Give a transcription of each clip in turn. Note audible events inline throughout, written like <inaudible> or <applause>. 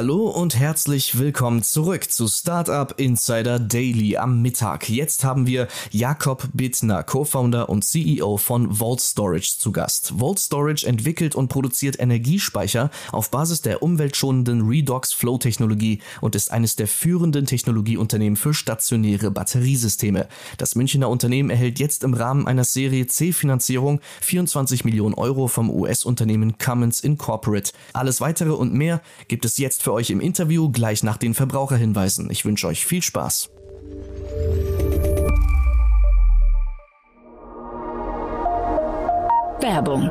Hallo und herzlich willkommen zurück zu Startup Insider Daily am Mittag. Jetzt haben wir Jakob Bittner, Co-Founder und CEO von Vault Storage zu Gast. Vault Storage entwickelt und produziert Energiespeicher auf Basis der umweltschonenden Redox Flow Technologie und ist eines der führenden Technologieunternehmen für stationäre Batteriesysteme. Das Münchner Unternehmen erhält jetzt im Rahmen einer Serie C Finanzierung 24 Millionen Euro vom US-Unternehmen Cummins Incorporate. Alles weitere und mehr gibt es jetzt für euch im Interview gleich nach den Verbraucherhinweisen. Ich wünsche euch viel Spaß. Werbung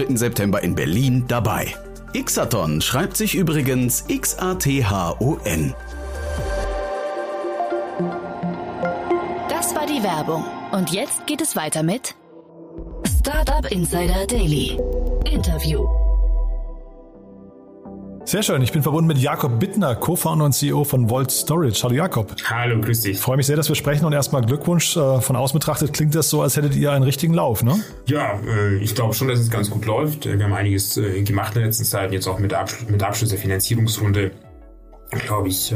3. September in Berlin dabei. Xathon schreibt sich übrigens X-A-T-H-O-N. Das war die Werbung. Und jetzt geht es weiter mit Startup Insider Daily. Interview. Sehr schön. Ich bin verbunden mit Jakob Bittner, Co-Founder und CEO von Volt Storage. Hallo Jakob. Hallo, grüß dich. Ich freue mich sehr, dass wir sprechen und erstmal Glückwunsch. Äh, von außen betrachtet klingt das so, als hättet ihr einen richtigen Lauf, ne? Ja, äh, ich glaube schon, dass es ganz gut läuft. Wir haben einiges äh, gemacht in der letzten Zeit, jetzt auch mit, Abschluss, mit Abschluss der Finanzierungsrunde. Glaube ich,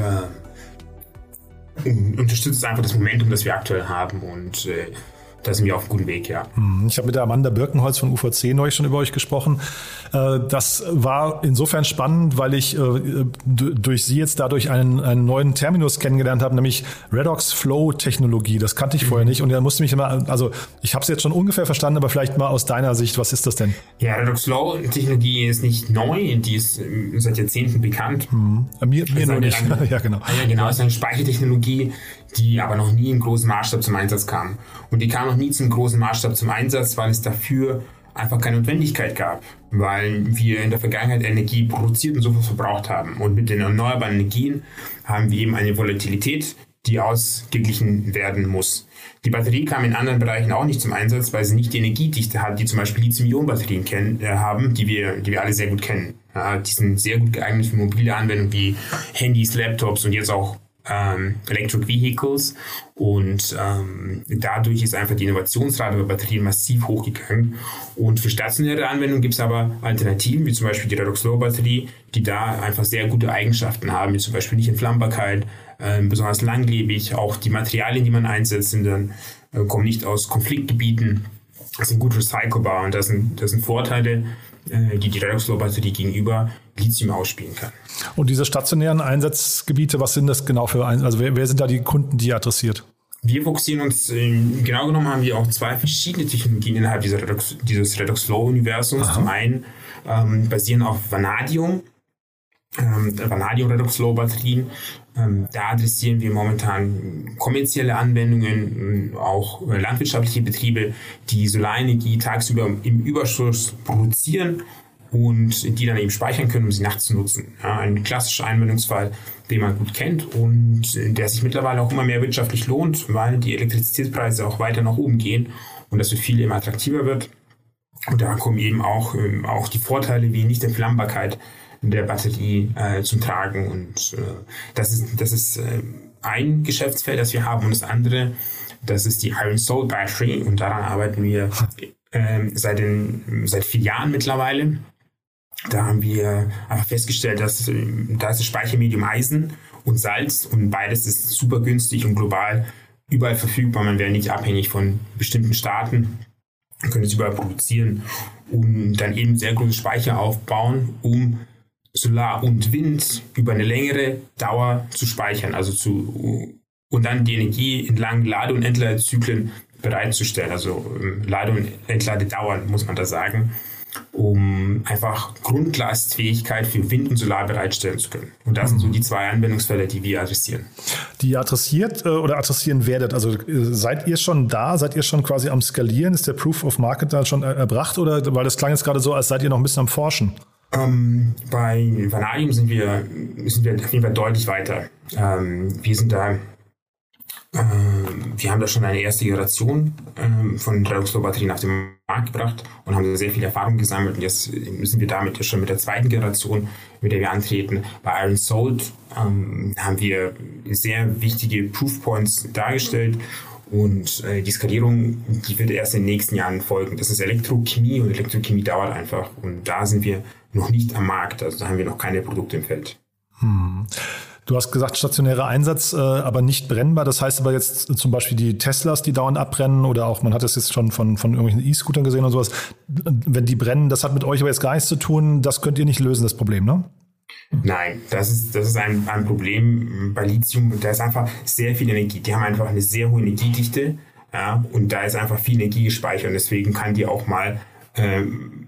unterstützt einfach das Momentum, das wir aktuell haben und da sind wir auf einem guten Weg, ja. Hm, ich habe mit der Amanda Birkenholz von UVC neulich schon über euch gesprochen. Äh, das war insofern spannend, weil ich äh, durch sie jetzt dadurch einen, einen neuen Terminus kennengelernt habe, nämlich Redox Flow Technologie. Das kannte ich mhm. vorher nicht und da musste mich immer, also ich habe es jetzt schon ungefähr verstanden, aber vielleicht mal aus deiner Sicht, was ist das denn? Ja, Redox Flow Technologie ist nicht neu, die ist ähm, seit Jahrzehnten bekannt. Mhm. Mir, mir nur nicht. Eine, <laughs> ja, genau. Ja, genau, ist eine Speichertechnologie, die aber noch nie im großen Maßstab zum Einsatz kam. Und die kam noch nie zum großen Maßstab zum Einsatz, weil es dafür einfach keine Notwendigkeit gab, weil wir in der Vergangenheit Energie produziert und sofort verbraucht haben. Und mit den erneuerbaren Energien haben wir eben eine Volatilität, die ausgeglichen werden muss. Die Batterie kam in anderen Bereichen auch nicht zum Einsatz, weil sie nicht die Energiedichte hat, die zum Beispiel Lithium-Ionen-Batterien äh, haben, die wir, die wir alle sehr gut kennen. Ja, die sind sehr gut geeignet für mobile Anwendungen wie Handys, Laptops und jetzt auch ähm, Electric Vehicles und ähm, dadurch ist einfach die Innovationsrate der Batterien massiv hochgegangen. Und für stationäre Anwendungen gibt es aber Alternativen, wie zum Beispiel die Redox Low Batterie, die da einfach sehr gute Eigenschaften haben, wie zum Beispiel nicht Entflammbarkeit, äh, besonders langlebig. Auch die Materialien, die man einsetzt, sind dann, äh, kommen nicht aus Konfliktgebieten, sind gut recycelbar und das sind, das sind Vorteile, äh, die die Redox-Flow-Batterie gegenüber Lithium ausspielen kann. Und diese stationären Einsatzgebiete, was sind das genau für, also wer, wer sind da die Kunden, die ihr adressiert? Wir fokussieren uns, genau genommen haben wir auch zwei verschiedene Technologien innerhalb dieser Redox, dieses Redox-Flow-Universums. Zum einen ähm, basieren auf Vanadium, ähm, Vanadium Redox Flow Batterien. Ähm, da adressieren wir momentan kommerzielle Anwendungen, auch landwirtschaftliche Betriebe, die Solarenergie tagsüber im Überschuss produzieren und die dann eben speichern können, um sie nachts zu nutzen. Ja, ein klassischer Anwendungsfall, den man gut kennt und der sich mittlerweile auch immer mehr wirtschaftlich lohnt, weil die Elektrizitätspreise auch weiter nach oben gehen und das für viele immer attraktiver wird. Und da kommen eben auch, ähm, auch die Vorteile wie Nicht-Entflammbarkeit der Batterie äh, zum Tragen. Und äh, das ist, das ist äh, ein Geschäftsfeld, das wir haben. Und das andere, das ist die Iron Soul Battery. Und daran arbeiten wir äh, seit, den, seit vier Jahren mittlerweile. Da haben wir einfach festgestellt, dass äh, da ist das Speichermedium Eisen und Salz und beides ist super günstig und global überall verfügbar. Man wäre nicht abhängig von bestimmten Staaten. Man könnte es überall produzieren und dann eben sehr große Speicher aufbauen, um Solar und Wind über eine längere Dauer zu speichern, also zu und dann die Energie in langen Lade- und Entladezyklen bereitzustellen, also ähm, Lade- und Entladedauern, muss man da sagen, um einfach Grundlastfähigkeit für Wind und Solar bereitstellen zu können. Und das sind so die zwei Anwendungsfelder, die wir adressieren. Die ihr adressiert äh, oder adressieren werdet, also äh, seid ihr schon da, seid ihr schon quasi am Skalieren? Ist der Proof of Market da schon erbracht oder, weil das klang jetzt gerade so, als seid ihr noch ein bisschen am Forschen? Ähm, bei Vanadium sind wir, sind wir auf jeden Fall deutlich weiter. Ähm, wir sind da ähm, wir haben da schon eine erste Generation ähm, von Redoxflow-Batterien auf den Markt gebracht und haben sehr viel Erfahrung gesammelt. Und jetzt sind wir damit schon mit der zweiten Generation, mit der wir antreten. Bei Iron Salt ähm, haben wir sehr wichtige Proofpoints dargestellt. Und äh, die Skalierung, die wird erst in den nächsten Jahren folgen. Das ist Elektrochemie und Elektrochemie dauert einfach. Und da sind wir noch nicht am Markt. Also da haben wir noch keine Produkte im Feld. Hm. Du hast gesagt, stationärer Einsatz, äh, aber nicht brennbar. Das heißt aber jetzt zum Beispiel die Teslas, die dauernd abbrennen oder auch, man hat das jetzt schon von, von irgendwelchen E-Scootern gesehen und sowas. Wenn die brennen, das hat mit euch aber jetzt gar nichts zu tun. Das könnt ihr nicht lösen, das Problem, ne? Nein, das ist, das ist ein, ein Problem bei Lithium. Da ist einfach sehr viel Energie. Die haben einfach eine sehr hohe Energiedichte. Ja, und da ist einfach viel Energie gespeichert. Und deswegen kann die auch mal ähm,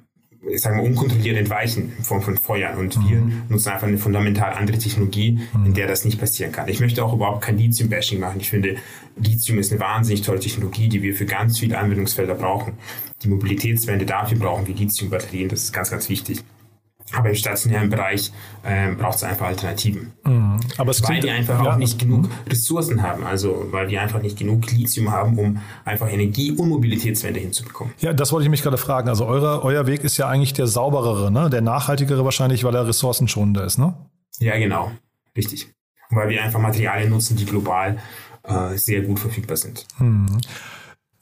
sagen wir, unkontrolliert entweichen in Form von Feuern. Und mhm. wir nutzen einfach eine fundamental andere Technologie, mhm. in der das nicht passieren kann. Ich möchte auch überhaupt kein Lithium-Bashing machen. Ich finde, Lithium ist eine wahnsinnig tolle Technologie, die wir für ganz viele Anwendungsfelder brauchen. Die Mobilitätswende dafür brauchen wir Lithium-Batterien. Das ist ganz, ganz wichtig. Aber im stationären Bereich äh, braucht es einfach Alternativen. Mhm. Aber es weil die einfach ja. auch nicht genug. Ressourcen haben. Also weil die einfach nicht genug Lithium haben, um einfach Energie- und Mobilitätswende hinzubekommen. Ja, das wollte ich mich gerade fragen. Also eure, euer Weg ist ja eigentlich der sauberere, ne? der nachhaltigere wahrscheinlich, weil er ressourcenschonender ist, ne? Ja, genau. Richtig. Weil wir einfach Materialien nutzen, die global äh, sehr gut verfügbar sind. Mhm.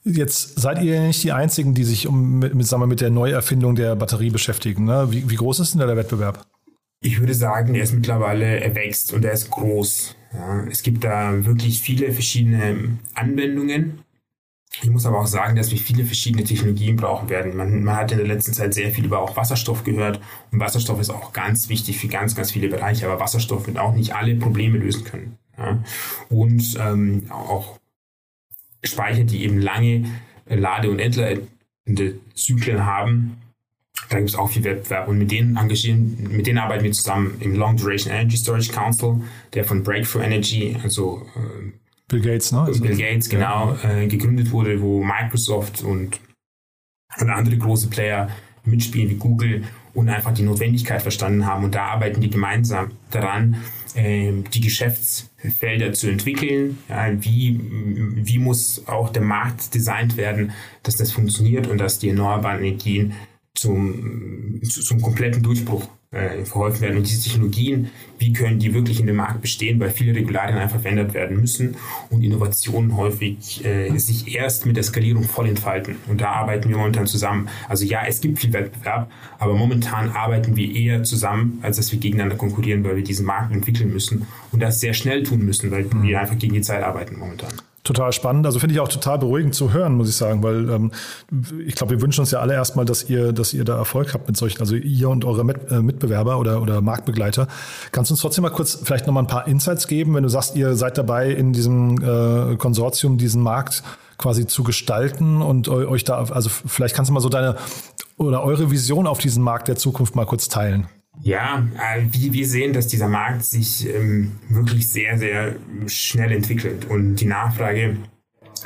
Jetzt seid ihr ja nicht die Einzigen, die sich um, mit, sagen wir, mit der Neuerfindung der Batterie beschäftigen. Ne? Wie, wie, groß ist denn da der Wettbewerb? Ich würde sagen, er ist mittlerweile, er wächst und er ist groß. Ja, es gibt da wirklich viele verschiedene Anwendungen. Ich muss aber auch sagen, dass wir viele verschiedene Technologien brauchen werden. Man, man, hat in der letzten Zeit sehr viel über auch Wasserstoff gehört und Wasserstoff ist auch ganz wichtig für ganz, ganz viele Bereiche, aber Wasserstoff wird auch nicht alle Probleme lösen können. Ja. Und ähm, auch Speicher, die eben lange Lade- und entladende Zyklen haben. Da gibt es auch viel Wettbewerb und mit denen engagieren, mit denen arbeiten wir zusammen im Long Duration Energy Storage Council, der von Breakthrough Energy, also äh, Bill Gates, ne? Bill Gates, genau, äh, gegründet wurde, wo Microsoft und, und andere große Player mitspielen wie Google und einfach die Notwendigkeit verstanden haben. Und da arbeiten die gemeinsam daran, ähm, die Geschäftsfelder zu entwickeln. Ja, wie, wie muss auch der Markt designt werden, dass das funktioniert und dass die erneuerbaren Energien zum, zum kompletten Durchbruch äh, verholfen werden. Und diese Technologien, wie können die wirklich in dem Markt bestehen, weil viele Regularien einfach verändert werden müssen und Innovationen häufig äh, sich erst mit der Skalierung voll entfalten. Und da arbeiten wir momentan zusammen. Also ja, es gibt viel Wettbewerb, aber momentan arbeiten wir eher zusammen, als dass wir gegeneinander konkurrieren, weil wir diesen Markt entwickeln müssen und das sehr schnell tun müssen, weil mhm. wir einfach gegen die Zeit arbeiten momentan total spannend. Also finde ich auch total beruhigend zu hören, muss ich sagen, weil ähm, ich glaube, wir wünschen uns ja alle erstmal, dass ihr, dass ihr da Erfolg habt mit solchen, also ihr und eure Mit, äh, Mitbewerber oder, oder Marktbegleiter. Kannst du uns trotzdem mal kurz vielleicht nochmal ein paar Insights geben, wenn du sagst, ihr seid dabei, in diesem äh, Konsortium diesen Markt quasi zu gestalten und euch da, also vielleicht kannst du mal so deine oder eure Vision auf diesen Markt der Zukunft mal kurz teilen. Ja, äh, wir sehen, dass dieser Markt sich ähm, wirklich sehr, sehr schnell entwickelt und die Nachfrage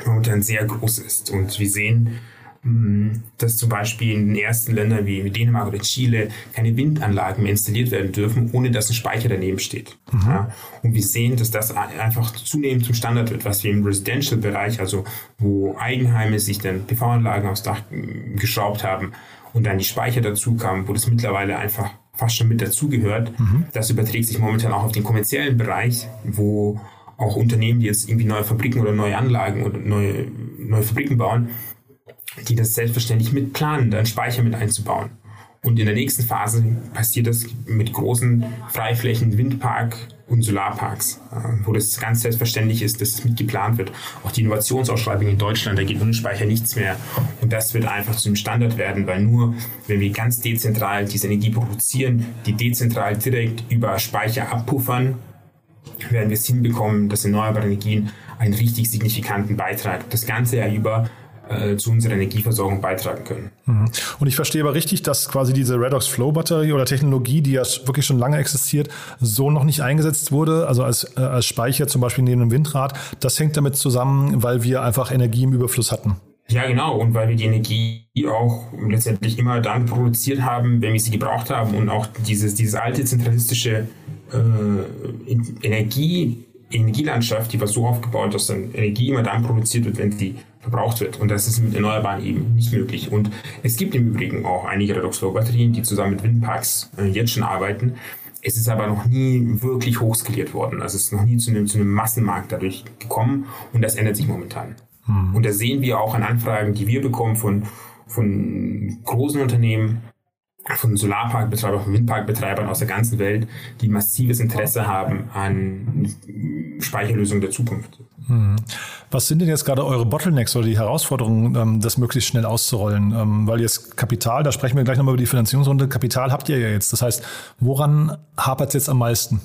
momentan sehr groß ist. Und wir sehen, ähm, dass zum Beispiel in den ersten Ländern wie Dänemark oder Chile keine Windanlagen mehr installiert werden dürfen, ohne dass ein Speicher daneben steht. Mhm. Ja, und wir sehen, dass das einfach zunehmend zum Standard wird, was wir im Residential-Bereich, also wo Eigenheime sich dann PV-Anlagen aufs Dach äh, geschraubt haben und dann die Speicher dazu kamen, wo das mittlerweile einfach fast schon mit dazugehört. Mhm. Das überträgt sich momentan auch auf den kommerziellen Bereich, wo auch Unternehmen, die jetzt irgendwie neue Fabriken oder neue Anlagen oder neue, neue Fabriken bauen, die das selbstverständlich mit planen, dann Speicher mit einzubauen. Und in der nächsten Phase passiert das mit großen Freiflächen, Windpark und Solarparks, äh, wo das ganz selbstverständlich ist, dass es mit geplant wird. Auch die Innovationsausschreibung in Deutschland, da geht ohne Speicher nichts mehr. Und das wird einfach zu einem Standard werden, weil nur wenn wir ganz dezentral diese Energie produzieren, die dezentral direkt über Speicher abpuffern, werden wir es hinbekommen, dass erneuerbare Energien einen richtig signifikanten Beitrag das ganze Jahr über äh, zu unserer Energieversorgung beitragen können. Mhm. Und ich verstehe aber richtig, dass quasi diese Redox Flow Batterie oder Technologie, die ja wirklich schon lange existiert, so noch nicht eingesetzt wurde, also als, äh, als Speicher zum Beispiel neben einem Windrad. Das hängt damit zusammen, weil wir einfach Energie im Überfluss hatten. Ja, genau. Und weil wir die Energie auch letztendlich immer dann produziert haben, wenn wir sie gebraucht haben und auch dieses, dieses alte zentralistische äh, Energie, Energielandschaft, die war so aufgebaut, dass dann Energie immer dann produziert wird, wenn sie verbraucht wird. Und das ist mit Erneuerbaren eben nicht möglich. Und es gibt im Übrigen auch einige Redox-Flow-Batterien, die zusammen mit Windparks äh, jetzt schon arbeiten. Es ist aber noch nie wirklich hochskaliert worden. Also es ist noch nie zu einem, zu einem Massenmarkt dadurch gekommen und das ändert sich momentan. Mhm. Und da sehen wir auch an Anfragen, die wir bekommen von, von großen Unternehmen, von Solarparkbetreibern, von Windparkbetreibern aus der ganzen Welt, die massives Interesse haben an Speicherlösungen der Zukunft. Mhm. Was sind denn jetzt gerade eure Bottlenecks oder die Herausforderungen, ähm, das möglichst schnell auszurollen? Ähm, weil jetzt Kapital, da sprechen wir gleich nochmal über die Finanzierungsrunde, Kapital habt ihr ja jetzt. Das heißt, woran hapert es jetzt am meisten?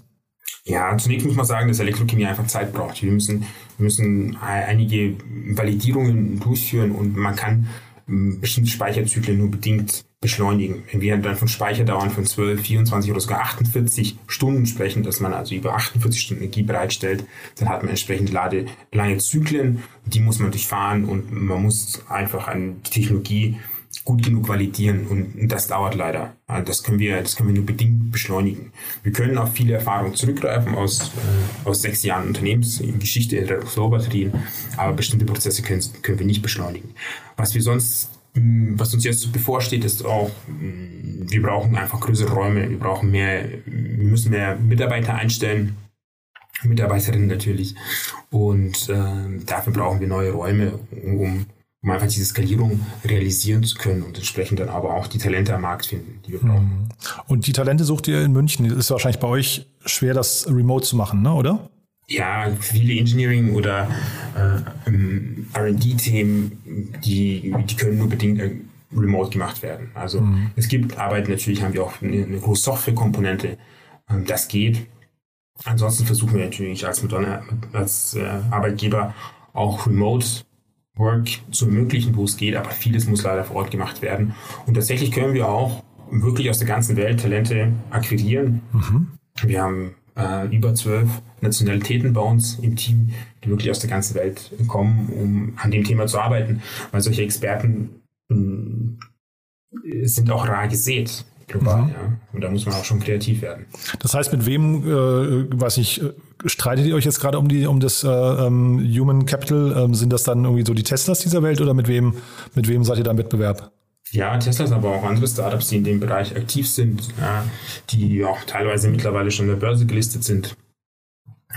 Ja, zunächst muss man sagen, dass Elektrochemie einfach Zeit braucht. Wir müssen, wir müssen einige Validierungen durchführen und man kann ähm, bestimmte Speicherzyklen nur bedingt beschleunigen. Wenn wir dann von Speicherdauern von 12, 24 oder sogar 48 Stunden sprechen, dass man also über 48 Stunden Energie bereitstellt, dann hat man entsprechend lade, lange Zyklen, die muss man durchfahren und man muss einfach an die Technologie gut genug validieren und das dauert leider. Also das können wir, das können wir nur bedingt beschleunigen. Wir können auf viele Erfahrungen zurückgreifen aus, äh, aus sechs Jahren Unternehmensgeschichte in der Flow-Batterien, aber bestimmte Prozesse können, können wir nicht beschleunigen. Was wir sonst was uns jetzt bevorsteht, ist auch, mm, wir brauchen einfach größere Räume, wir brauchen mehr, wir müssen mehr Mitarbeiter einstellen, Mitarbeiterinnen natürlich. Und äh, dafür brauchen wir neue Räume, um um einfach diese Skalierung realisieren zu können und entsprechend dann aber auch die Talente am Markt finden, die wir brauchen. Mhm. Und die Talente sucht ihr in München. Ist wahrscheinlich bei euch schwer, das remote zu machen, ne? oder? Ja, viele Engineering- oder äh, RD-Themen, die, die können nur bedingt äh, remote gemacht werden. Also mhm. es gibt Arbeit, natürlich haben wir auch eine, eine große Software-Komponente. Ähm, das geht. Ansonsten versuchen wir natürlich als, Madonna, als äh, Arbeitgeber auch remote Work zu ermöglichen, wo es geht, aber vieles muss leider vor Ort gemacht werden. Und tatsächlich können wir auch wirklich aus der ganzen Welt Talente akquirieren. Mhm. Wir haben äh, über zwölf Nationalitäten bei uns im Team, die wirklich aus der ganzen Welt kommen, um an dem Thema zu arbeiten, weil solche Experten äh, sind auch rar gesät global, mhm. ja. Und da muss man auch schon kreativ werden. Das heißt, mit wem, äh, weiß ich, streitet ihr euch jetzt gerade um die, um das äh, um ähm, Human Capital? Ähm, sind das dann irgendwie so die Teslas dieser Welt oder mit wem, mit wem seid ihr da im Wettbewerb? Ja, Teslas, aber auch andere Startups, die in dem Bereich aktiv sind, die auch teilweise mittlerweile schon in der Börse gelistet sind.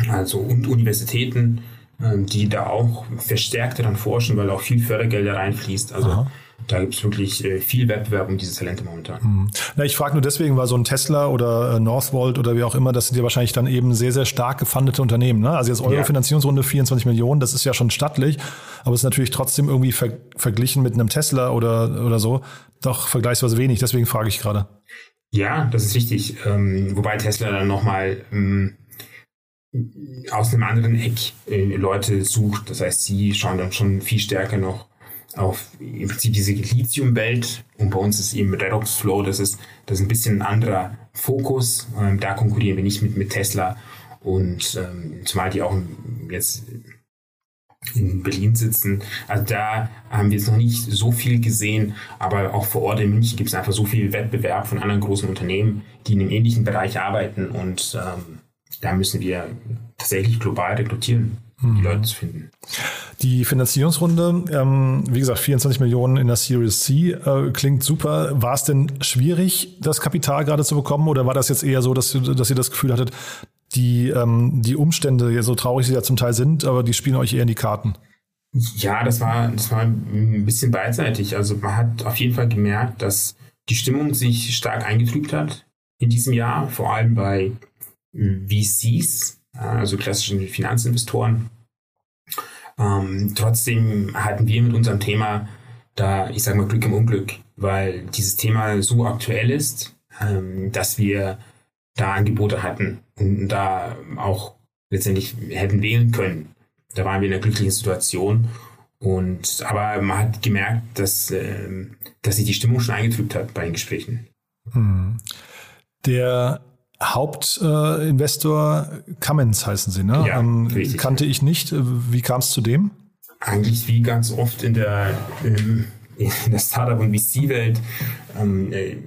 Also und Universitäten, äh, die da auch verstärkt daran forschen, weil auch viel Fördergelder reinfließt. Also Aha da gibt es wirklich äh, viel Wettbewerb um diese Talente momentan. Mhm. Na, ich frage nur deswegen, weil so ein Tesla oder äh, Northvolt oder wie auch immer, das sind ja wahrscheinlich dann eben sehr, sehr stark gefundete Unternehmen. Ne? Also jetzt eure ja. Finanzierungsrunde 24 Millionen, das ist ja schon stattlich, aber es ist natürlich trotzdem irgendwie ver verglichen mit einem Tesla oder, oder so doch vergleichsweise wenig. Deswegen frage ich gerade. Ja, das ist richtig. Ähm, wobei Tesla dann nochmal ähm, aus einem anderen Eck äh, Leute sucht. Das heißt, sie schauen dann schon viel stärker noch auf im Prinzip diese Lithium-Welt. Und bei uns ist eben Redox Flow, das ist, das ist ein bisschen ein anderer Fokus. Ähm, da konkurrieren wir nicht mit, mit Tesla. Und ähm, zumal die auch jetzt in Berlin sitzen. Also da haben wir jetzt noch nicht so viel gesehen, aber auch vor Ort in München gibt es einfach so viel Wettbewerb von anderen großen Unternehmen, die in einem ähnlichen Bereich arbeiten. Und ähm, da müssen wir tatsächlich global rekrutieren die mhm. Leute zu finden. Die Finanzierungsrunde, ähm, wie gesagt, 24 Millionen in der Series C, äh, klingt super. War es denn schwierig, das Kapital gerade zu bekommen oder war das jetzt eher so, dass, dass ihr das Gefühl hattet, die, ähm, die Umstände, so traurig sie ja zum Teil sind, aber die spielen euch eher in die Karten? Ja, das war, das war ein bisschen beidseitig. Also man hat auf jeden Fall gemerkt, dass die Stimmung sich stark eingetrübt hat in diesem Jahr, vor allem bei VCs, also klassischen Finanzinvestoren. Ähm, trotzdem hatten wir mit unserem Thema da, ich sage mal, Glück im Unglück, weil dieses Thema so aktuell ist, ähm, dass wir da Angebote hatten und da auch letztendlich hätten wählen können. Da waren wir in einer glücklichen Situation. Und aber man hat gemerkt, dass, äh, dass sich die Stimmung schon eingetrübt hat bei den Gesprächen. Hm. Der Hauptinvestor äh, Cummins heißen sie, ne? Ja, ähm, kannte ich nicht. Wie kam es zu dem? eigentlich wie ganz oft in der, ähm, in der Startup- und VC-Welt ähm, äh,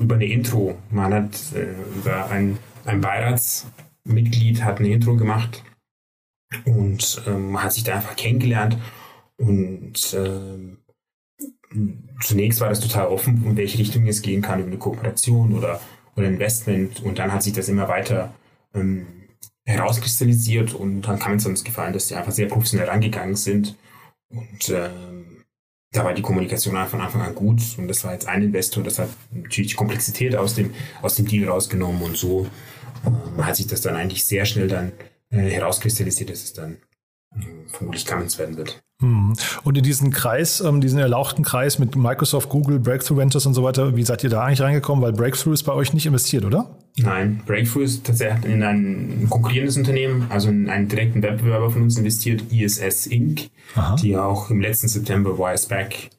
über eine Intro. Man hat äh, über ein, ein Beiratsmitglied hat eine Intro gemacht und ähm, man hat sich da einfach kennengelernt und ähm, zunächst war das total offen, in welche Richtung es gehen kann, über eine Kooperation oder, oder Investment und dann hat sich das immer weiter ähm, herauskristallisiert und dann kam es uns gefallen, dass die einfach sehr professionell rangegangen sind und ähm, da war die Kommunikation von Anfang an gut und das war jetzt ein Investor, das hat natürlich die Komplexität aus dem, aus dem Deal rausgenommen und so ähm, hat sich das dann eigentlich sehr schnell dann äh, herauskristallisiert, dass es dann äh, vermutlich Cummins werden wird. Hm. Und in diesen Kreis, ähm, diesen erlauchten Kreis mit Microsoft, Google, Breakthrough Ventures und so weiter, wie seid ihr da eigentlich reingekommen? Weil Breakthrough ist bei euch nicht investiert, oder? Nein, Breakthrough ist tatsächlich in ein konkurrierendes Unternehmen, also in einen direkten Wettbewerber von uns investiert, ISS Inc., Aha. die auch im letzten September Wiresback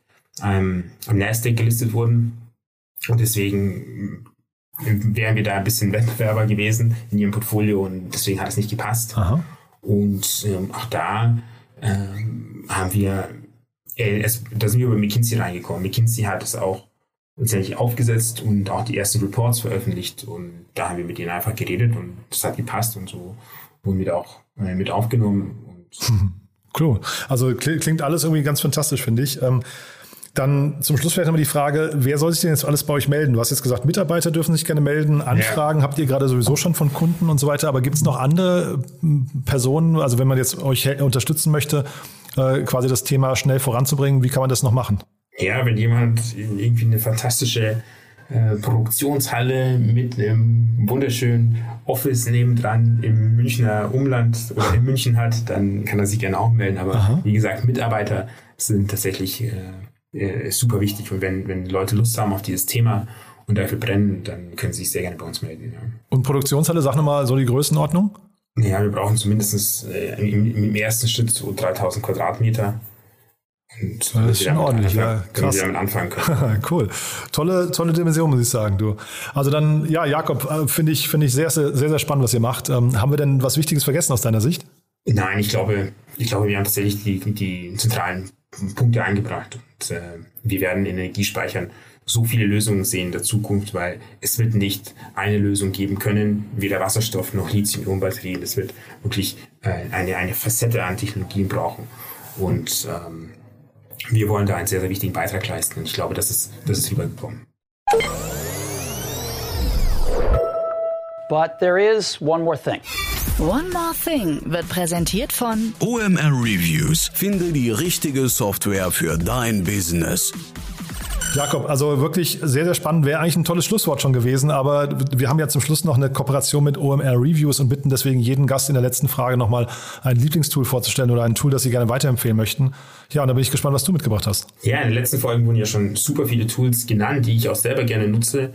ähm, am Nasdaq gelistet wurden. Und deswegen ähm, wären wir da ein bisschen Wettbewerber gewesen in ihrem Portfolio und deswegen hat es nicht gepasst. Aha. Und ähm, auch da ähm, haben wir, äh, es, da sind wir über McKinsey reingekommen. McKinsey hat es auch letztendlich aufgesetzt und auch die ersten Reports veröffentlicht und da haben wir mit denen einfach geredet und das hat gepasst und so wurden wir auch äh, mit aufgenommen. Und <laughs> cool. Also klingt alles irgendwie ganz fantastisch, finde ich. Ähm, dann zum Schluss vielleicht nochmal die Frage, wer soll sich denn jetzt alles bei euch melden? Du hast jetzt gesagt, Mitarbeiter dürfen sich gerne melden, Anfragen ja. habt ihr gerade sowieso schon von Kunden und so weiter, aber gibt es noch andere hm, Personen, also wenn man jetzt euch unterstützen möchte, äh, quasi das Thema schnell voranzubringen, wie kann man das noch machen? Ja, wenn jemand irgendwie eine fantastische äh, Produktionshalle mit einem wunderschönen Office nebendran im Münchner Umland oder in München hat, dann kann er sich gerne auch melden. Aber Aha. wie gesagt, Mitarbeiter sind tatsächlich äh, äh, ist super wichtig. Und wenn, wenn Leute Lust haben auf dieses Thema und dafür brennen, dann können sie sich sehr gerne bei uns melden. Ja. Und Produktionshalle, sag nochmal so die Größenordnung? Ja, wir brauchen zumindest äh, im, im, ersten Schritt so 3000 Quadratmeter. Und das ist schon ordentlich, ja. Krass. Damit anfangen können. <laughs> cool. Tolle, tolle Dimension, muss ich sagen, du. Also dann, ja, Jakob, äh, finde ich, finde ich sehr, sehr, sehr spannend, was ihr macht. Ähm, haben wir denn was Wichtiges vergessen aus deiner Sicht? Nein, ich glaube, ich glaube, wir haben tatsächlich die, die zentralen Punkte eingebracht. Und äh, wir werden in Energiespeichern so viele Lösungen sehen in der Zukunft, weil es wird nicht eine Lösung geben können, weder Wasserstoff noch Lithium-Ionen-Batterien. Es wird wirklich äh, eine, eine Facette an Technologien brauchen. Und ähm, wir wollen da einen sehr, sehr wichtigen Beitrag leisten. Und ich glaube, das ist, das ist rübergekommen. But there is one more thing. One More Thing wird präsentiert von OMR Reviews. Finde die richtige Software für dein Business. Jakob, also wirklich sehr, sehr spannend. Wäre eigentlich ein tolles Schlusswort schon gewesen, aber wir haben ja zum Schluss noch eine Kooperation mit OMR Reviews und bitten deswegen jeden Gast in der letzten Frage nochmal ein Lieblingstool vorzustellen oder ein Tool, das Sie gerne weiterempfehlen möchten. Ja, und da bin ich gespannt, was du mitgebracht hast. Ja, in den letzten Folgen wurden ja schon super viele Tools genannt, die ich auch selber gerne nutze.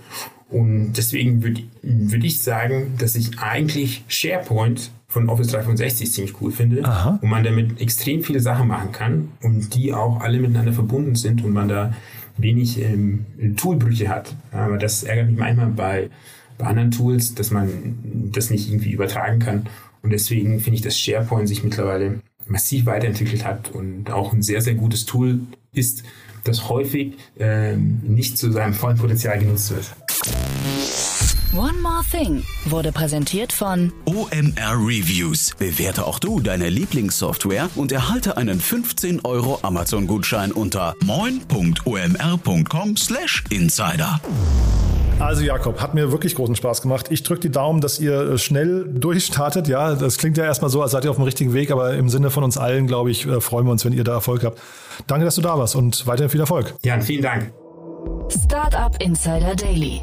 Und deswegen würde würd ich sagen, dass ich eigentlich SharePoint von Office 365 ziemlich cool finde, Aha. wo man damit extrem viele Sachen machen kann und die auch alle miteinander verbunden sind und man da wenig ähm, Toolbrüche hat. Aber das ärgert mich manchmal bei, bei anderen Tools, dass man das nicht irgendwie übertragen kann. Und deswegen finde ich, dass SharePoint sich mittlerweile massiv weiterentwickelt hat und auch ein sehr, sehr gutes Tool ist, das häufig ähm, nicht zu seinem vollen Potenzial genutzt wird. One More Thing wurde präsentiert von OMR Reviews. Bewerte auch du deine Lieblingssoftware und erhalte einen 15 Euro Amazon-Gutschein unter moin.omr.com/insider. Also Jakob, hat mir wirklich großen Spaß gemacht. Ich drücke die Daumen, dass ihr äh, schnell durchstartet. Ja, das klingt ja erstmal so, als seid ihr auf dem richtigen Weg, aber im Sinne von uns allen, glaube ich, äh, freuen wir uns, wenn ihr da Erfolg habt. Danke, dass du da warst und weiterhin viel Erfolg. Ja, vielen Dank. Startup Insider Daily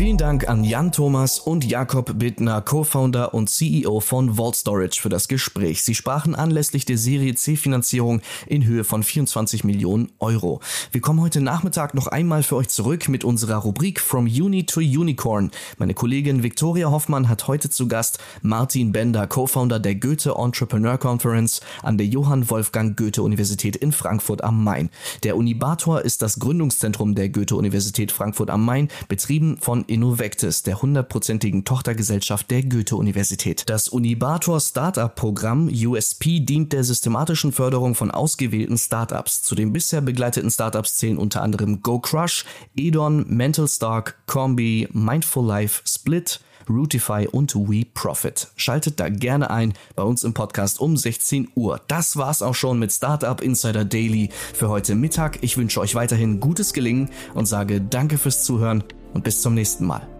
Vielen Dank an Jan Thomas und Jakob Bittner, Co-Founder und CEO von Vault Storage für das Gespräch. Sie sprachen anlässlich der Serie C Finanzierung in Höhe von 24 Millionen Euro. Wir kommen heute Nachmittag noch einmal für euch zurück mit unserer Rubrik From Uni to Unicorn. Meine Kollegin Viktoria Hoffmann hat heute zu Gast Martin Bender, Co-Founder der Goethe Entrepreneur Conference an der Johann Wolfgang Goethe Universität in Frankfurt am Main. Der Unibator ist das Gründungszentrum der Goethe Universität Frankfurt am Main, betrieben von Innovectis, der hundertprozentigen Tochtergesellschaft der Goethe-Universität. Das Unibator Startup-Programm USP dient der systematischen Förderung von ausgewählten Startups. Zu den bisher begleiteten Startups zählen unter anderem GoCrush, Edon, Mental Stark, Combi, Mindful Life, Split, Rootify und WeProfit. Schaltet da gerne ein bei uns im Podcast um 16 Uhr. Das war's auch schon mit Startup Insider Daily für heute Mittag. Ich wünsche euch weiterhin gutes Gelingen und sage danke fürs Zuhören und bis zum nächsten Mal.